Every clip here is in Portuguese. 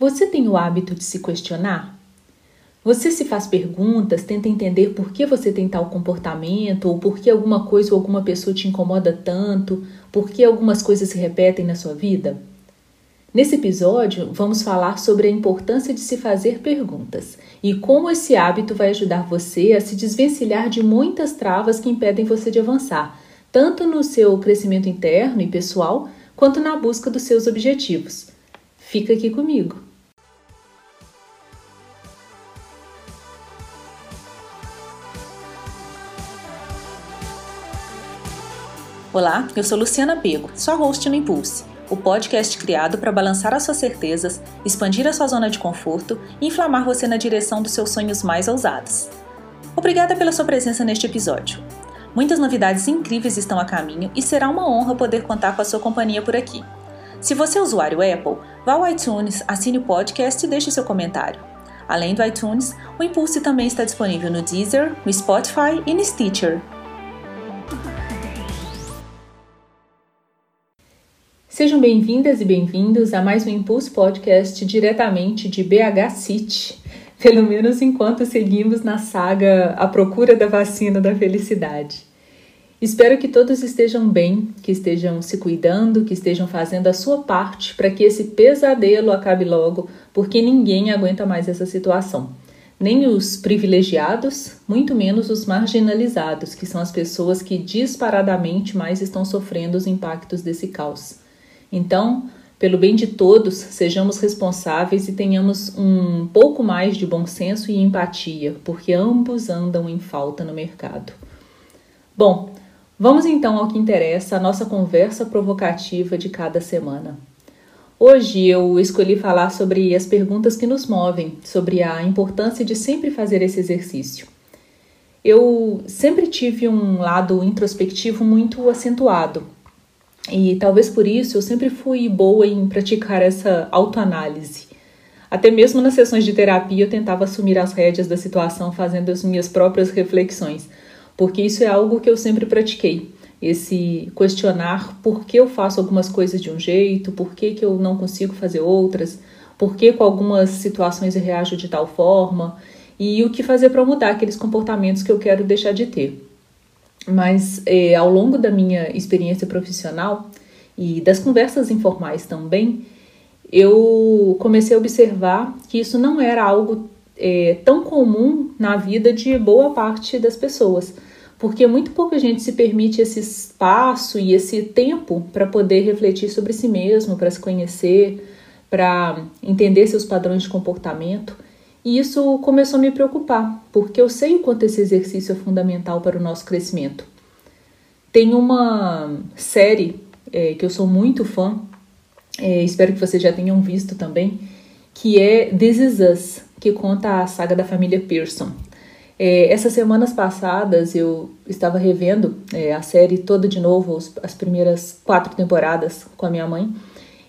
Você tem o hábito de se questionar? Você se faz perguntas, tenta entender por que você tem tal comportamento, ou por que alguma coisa ou alguma pessoa te incomoda tanto, por que algumas coisas se repetem na sua vida? Nesse episódio, vamos falar sobre a importância de se fazer perguntas e como esse hábito vai ajudar você a se desvencilhar de muitas travas que impedem você de avançar, tanto no seu crescimento interno e pessoal, quanto na busca dos seus objetivos. Fica aqui comigo. Olá, eu sou Luciana Pego, sua host no Impulse, o podcast criado para balançar as suas certezas, expandir a sua zona de conforto e inflamar você na direção dos seus sonhos mais ousados. Obrigada pela sua presença neste episódio. Muitas novidades incríveis estão a caminho e será uma honra poder contar com a sua companhia por aqui. Se você é usuário Apple, vá ao iTunes, assine o podcast e deixe seu comentário. Além do iTunes, o Impulse também está disponível no Deezer, no Spotify e no Stitcher. Sejam bem-vindas e bem-vindos a mais um Impulso Podcast diretamente de BH City, pelo menos enquanto seguimos na saga A Procura da Vacina da Felicidade. Espero que todos estejam bem, que estejam se cuidando, que estejam fazendo a sua parte para que esse pesadelo acabe logo, porque ninguém aguenta mais essa situação. Nem os privilegiados, muito menos os marginalizados, que são as pessoas que disparadamente mais estão sofrendo os impactos desse caos. Então, pelo bem de todos, sejamos responsáveis e tenhamos um pouco mais de bom senso e empatia, porque ambos andam em falta no mercado. Bom, vamos então ao que interessa, a nossa conversa provocativa de cada semana. Hoje eu escolhi falar sobre as perguntas que nos movem, sobre a importância de sempre fazer esse exercício. Eu sempre tive um lado introspectivo muito acentuado, e talvez por isso eu sempre fui boa em praticar essa autoanálise. Até mesmo nas sessões de terapia eu tentava assumir as rédeas da situação fazendo as minhas próprias reflexões, porque isso é algo que eu sempre pratiquei. Esse questionar por que eu faço algumas coisas de um jeito, por que, que eu não consigo fazer outras, por que com algumas situações eu reajo de tal forma e o que fazer para mudar aqueles comportamentos que eu quero deixar de ter. Mas é, ao longo da minha experiência profissional e das conversas informais também, eu comecei a observar que isso não era algo é, tão comum na vida de boa parte das pessoas, porque muito pouca gente se permite esse espaço e esse tempo para poder refletir sobre si mesmo, para se conhecer, para entender seus padrões de comportamento. E isso começou a me preocupar, porque eu sei o quanto esse exercício é fundamental para o nosso crescimento. Tem uma série é, que eu sou muito fã, é, espero que vocês já tenham visto também, que é This Is Us, que conta a saga da família Pearson. É, essas semanas passadas eu estava revendo é, a série toda de novo, as primeiras quatro temporadas com a minha mãe,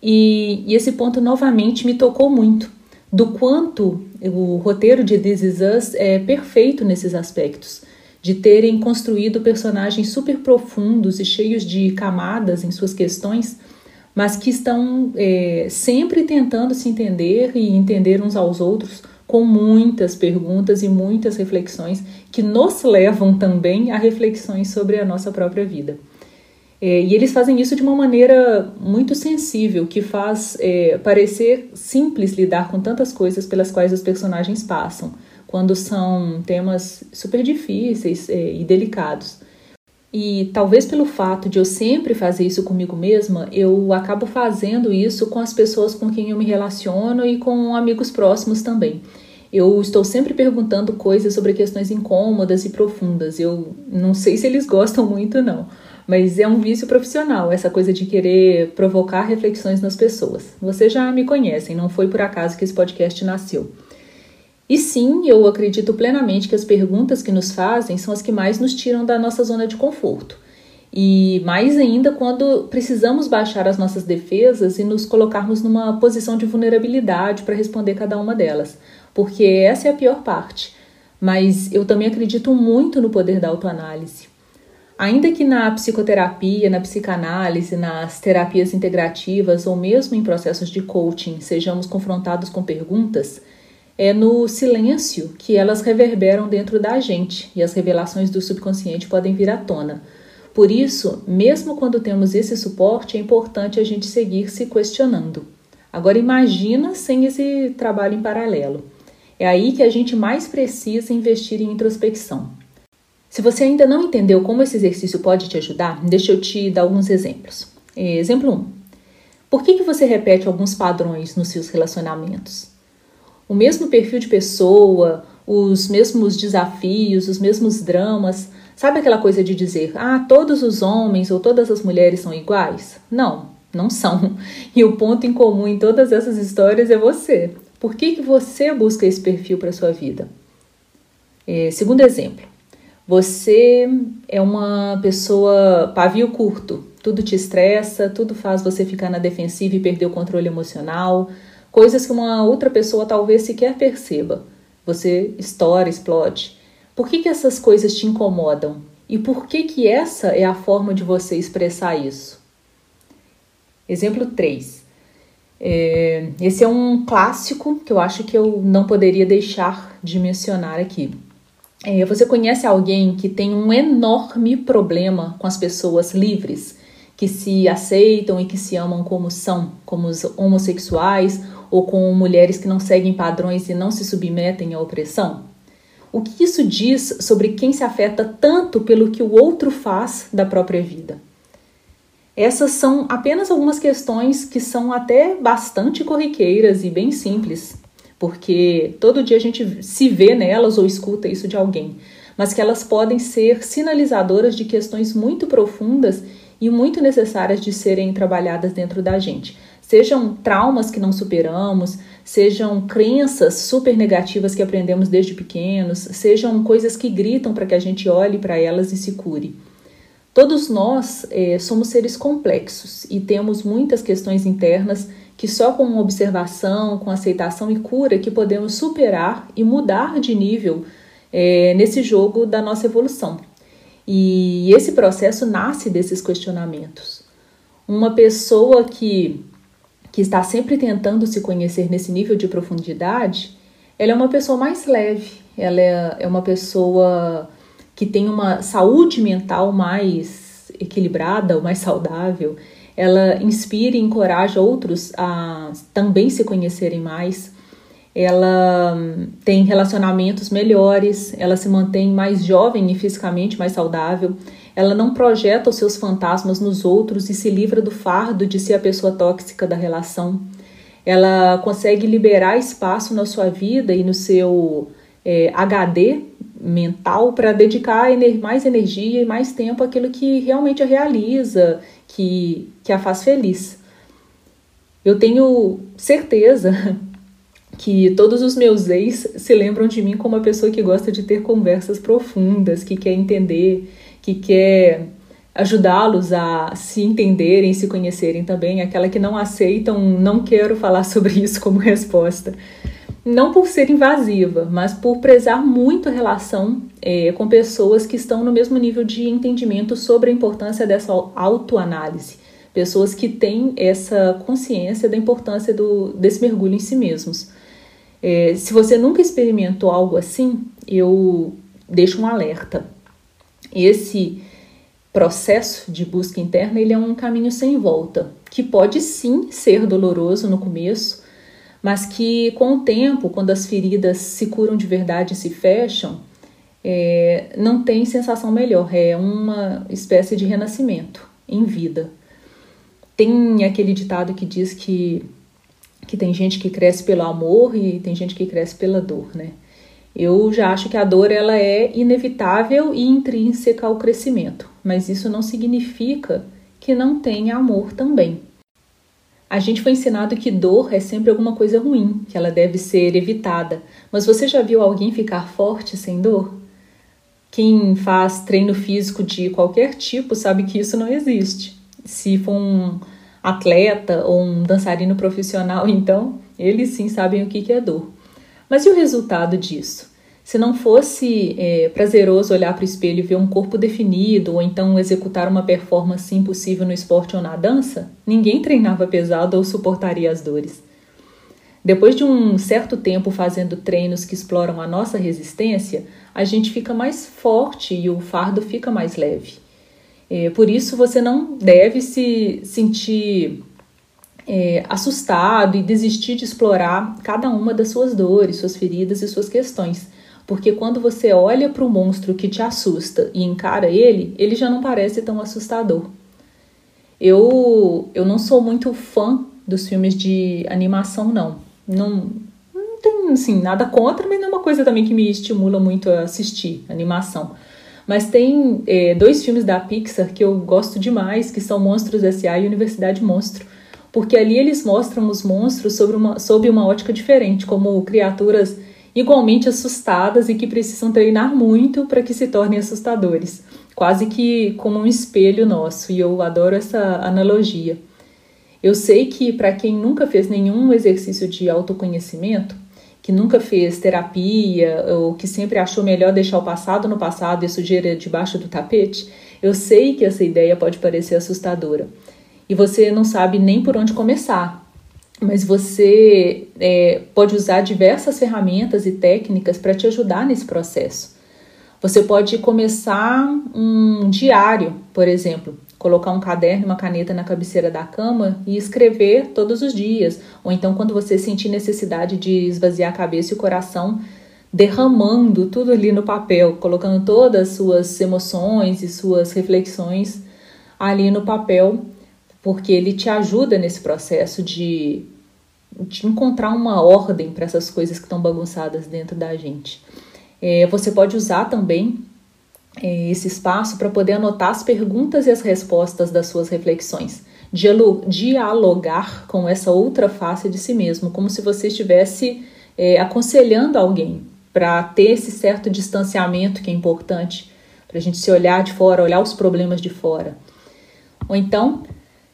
e, e esse ponto novamente me tocou muito do quanto o roteiro de This Is Us é perfeito nesses aspectos, de terem construído personagens super profundos e cheios de camadas em suas questões, mas que estão é, sempre tentando se entender e entender uns aos outros com muitas perguntas e muitas reflexões que nos levam também a reflexões sobre a nossa própria vida. É, e eles fazem isso de uma maneira muito sensível, que faz é, parecer simples lidar com tantas coisas pelas quais os personagens passam, quando são temas super difíceis é, e delicados. E talvez pelo fato de eu sempre fazer isso comigo mesma, eu acabo fazendo isso com as pessoas com quem eu me relaciono e com amigos próximos também. Eu estou sempre perguntando coisas sobre questões incômodas e profundas. Eu não sei se eles gostam muito, não mas é um vício profissional, essa coisa de querer provocar reflexões nas pessoas. Vocês já me conhecem, não foi por acaso que esse podcast nasceu. E sim, eu acredito plenamente que as perguntas que nos fazem são as que mais nos tiram da nossa zona de conforto. E mais ainda quando precisamos baixar as nossas defesas e nos colocarmos numa posição de vulnerabilidade para responder cada uma delas, porque essa é a pior parte. Mas eu também acredito muito no poder da autoanálise. Ainda que na psicoterapia, na psicanálise, nas terapias integrativas ou mesmo em processos de coaching sejamos confrontados com perguntas, é no silêncio que elas reverberam dentro da gente e as revelações do subconsciente podem vir à tona. Por isso, mesmo quando temos esse suporte, é importante a gente seguir se questionando. Agora imagina sem esse trabalho em paralelo. É aí que a gente mais precisa investir em introspecção. Se você ainda não entendeu como esse exercício pode te ajudar, deixa eu te dar alguns exemplos. Exemplo 1. Por que, que você repete alguns padrões nos seus relacionamentos? O mesmo perfil de pessoa, os mesmos desafios, os mesmos dramas. Sabe aquela coisa de dizer, ah, todos os homens ou todas as mulheres são iguais? Não, não são. E o ponto em comum em todas essas histórias é você. Por que, que você busca esse perfil para sua vida? É, segundo exemplo, você é uma pessoa pavio curto, tudo te estressa, tudo faz você ficar na defensiva e perder o controle emocional, coisas que uma outra pessoa talvez sequer perceba. Você estoura, explode. Por que, que essas coisas te incomodam? E por que, que essa é a forma de você expressar isso? Exemplo 3. É, esse é um clássico que eu acho que eu não poderia deixar de mencionar aqui. É, você conhece alguém que tem um enorme problema com as pessoas livres, que se aceitam e que se amam como são, como os homossexuais ou com mulheres que não seguem padrões e não se submetem à opressão? O que isso diz sobre quem se afeta tanto pelo que o outro faz da própria vida? Essas são apenas algumas questões que são até bastante corriqueiras e bem simples, porque todo dia a gente se vê nelas ou escuta isso de alguém, mas que elas podem ser sinalizadoras de questões muito profundas e muito necessárias de serem trabalhadas dentro da gente. Sejam traumas que não superamos, sejam crenças super negativas que aprendemos desde pequenos, sejam coisas que gritam para que a gente olhe para elas e se cure. Todos nós é, somos seres complexos e temos muitas questões internas que só com observação, com aceitação e cura que podemos superar e mudar de nível é, nesse jogo da nossa evolução. E esse processo nasce desses questionamentos. Uma pessoa que, que está sempre tentando se conhecer nesse nível de profundidade, ela é uma pessoa mais leve, ela é, é uma pessoa que tem uma saúde mental mais equilibrada, mais saudável, ela inspira e encoraja outros a também se conhecerem mais. Ela hum, tem relacionamentos melhores, ela se mantém mais jovem e fisicamente mais saudável. Ela não projeta os seus fantasmas nos outros e se livra do fardo de ser a pessoa tóxica da relação. Ela consegue liberar espaço na sua vida e no seu é, HD mental para dedicar mais energia e mais tempo àquilo que realmente a realiza que, que a faz feliz. Eu tenho certeza que todos os meus ex se lembram de mim como uma pessoa que gosta de ter conversas profundas, que quer entender, que quer ajudá-los a se entenderem, se conhecerem também, aquela que não aceitam, não quero falar sobre isso como resposta. Não por ser invasiva, mas por prezar muito a relação é, com pessoas que estão no mesmo nível de entendimento sobre a importância dessa autoanálise. Pessoas que têm essa consciência da importância do, desse mergulho em si mesmos. É, se você nunca experimentou algo assim, eu deixo um alerta. Esse processo de busca interna ele é um caminho sem volta, que pode sim ser doloroso no começo, mas que com o tempo, quando as feridas se curam de verdade e se fecham, é, não tem sensação melhor, é uma espécie de renascimento em vida. Tem aquele ditado que diz que, que tem gente que cresce pelo amor e tem gente que cresce pela dor, né? Eu já acho que a dor ela é inevitável e intrínseca ao crescimento, mas isso não significa que não tenha amor também. A gente foi ensinado que dor é sempre alguma coisa ruim, que ela deve ser evitada. Mas você já viu alguém ficar forte sem dor? Quem faz treino físico de qualquer tipo sabe que isso não existe. Se for um atleta ou um dançarino profissional, então eles sim sabem o que é dor. Mas e o resultado disso? Se não fosse é, prazeroso olhar para o espelho e ver um corpo definido, ou então executar uma performance impossível no esporte ou na dança, ninguém treinava pesado ou suportaria as dores. Depois de um certo tempo fazendo treinos que exploram a nossa resistência, a gente fica mais forte e o fardo fica mais leve. É, por isso, você não deve se sentir é, assustado e desistir de explorar cada uma das suas dores, suas feridas e suas questões porque quando você olha para o monstro que te assusta e encara ele, ele já não parece tão assustador. Eu, eu não sou muito fã dos filmes de animação, não. Não, não assim, nada contra, mas não é uma coisa também que me estimula muito a assistir animação. Mas tem é, dois filmes da Pixar que eu gosto demais, que são Monstros S.A. e Universidade Monstro, porque ali eles mostram os monstros sobre uma, sob uma ótica diferente, como criaturas igualmente assustadas e que precisam treinar muito para que se tornem assustadores, quase que como um espelho nosso, e eu adoro essa analogia. Eu sei que para quem nunca fez nenhum exercício de autoconhecimento, que nunca fez terapia ou que sempre achou melhor deixar o passado no passado e sujeira debaixo do tapete, eu sei que essa ideia pode parecer assustadora. E você não sabe nem por onde começar, mas você é, pode usar diversas ferramentas e técnicas para te ajudar nesse processo. Você pode começar um diário, por exemplo, colocar um caderno e uma caneta na cabeceira da cama e escrever todos os dias, ou então quando você sentir necessidade de esvaziar a cabeça e o coração, derramando tudo ali no papel, colocando todas as suas emoções e suas reflexões ali no papel porque ele te ajuda nesse processo de, de encontrar uma ordem para essas coisas que estão bagunçadas dentro da gente. É, você pode usar também é, esse espaço para poder anotar as perguntas e as respostas das suas reflexões. Dialogar com essa outra face de si mesmo, como se você estivesse é, aconselhando alguém para ter esse certo distanciamento que é importante, para a gente se olhar de fora, olhar os problemas de fora. Ou então,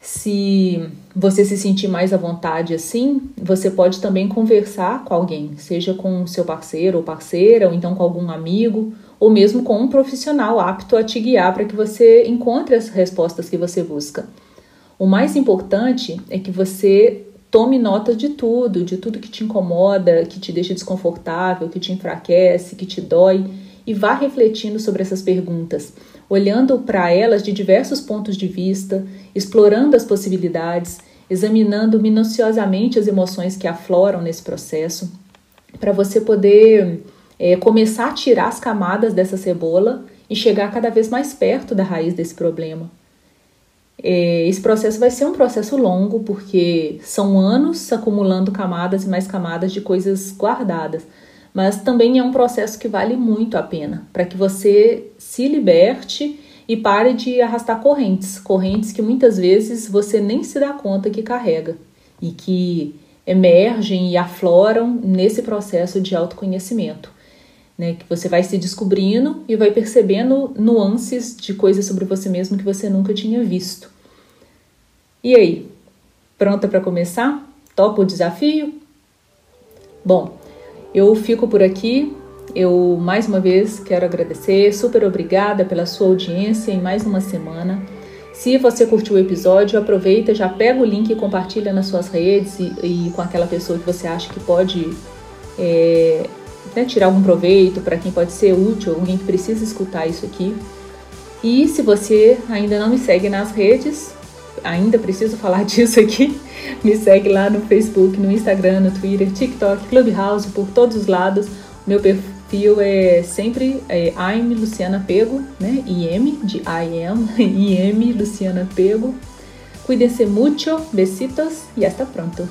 se você se sentir mais à vontade assim, você pode também conversar com alguém, seja com seu parceiro ou parceira, ou então com algum amigo, ou mesmo com um profissional apto a te guiar para que você encontre as respostas que você busca. O mais importante é que você tome nota de tudo, de tudo que te incomoda, que te deixa desconfortável, que te enfraquece, que te dói, e vá refletindo sobre essas perguntas olhando para elas de diversos pontos de vista, explorando as possibilidades, examinando minuciosamente as emoções que afloram nesse processo, para você poder é, começar a tirar as camadas dessa cebola e chegar cada vez mais perto da raiz desse problema. É, esse processo vai ser um processo longo, porque são anos acumulando camadas e mais camadas de coisas guardadas mas também é um processo que vale muito a pena para que você se liberte e pare de arrastar correntes, correntes que muitas vezes você nem se dá conta que carrega e que emergem e afloram nesse processo de autoconhecimento. Né, que você vai se descobrindo e vai percebendo nuances de coisas sobre você mesmo que você nunca tinha visto. E aí, pronta para começar? Topa o desafio? Bom, eu fico por aqui. Eu mais uma vez quero agradecer, super obrigada pela sua audiência em mais uma semana. Se você curtiu o episódio, aproveita, já pega o link e compartilha nas suas redes e, e com aquela pessoa que você acha que pode é, né, tirar algum proveito, para quem pode ser útil, alguém que precisa escutar isso aqui. E se você ainda não me segue nas redes, ainda preciso falar disso aqui, me segue lá no Facebook, no Instagram, no Twitter, TikTok, Clubhouse, por todos os lados. Meu perfil é sempre é, I'm Luciana Pego, né? IM de I IM Luciana Pego. Cuídense mucho, besitos e hasta pronto.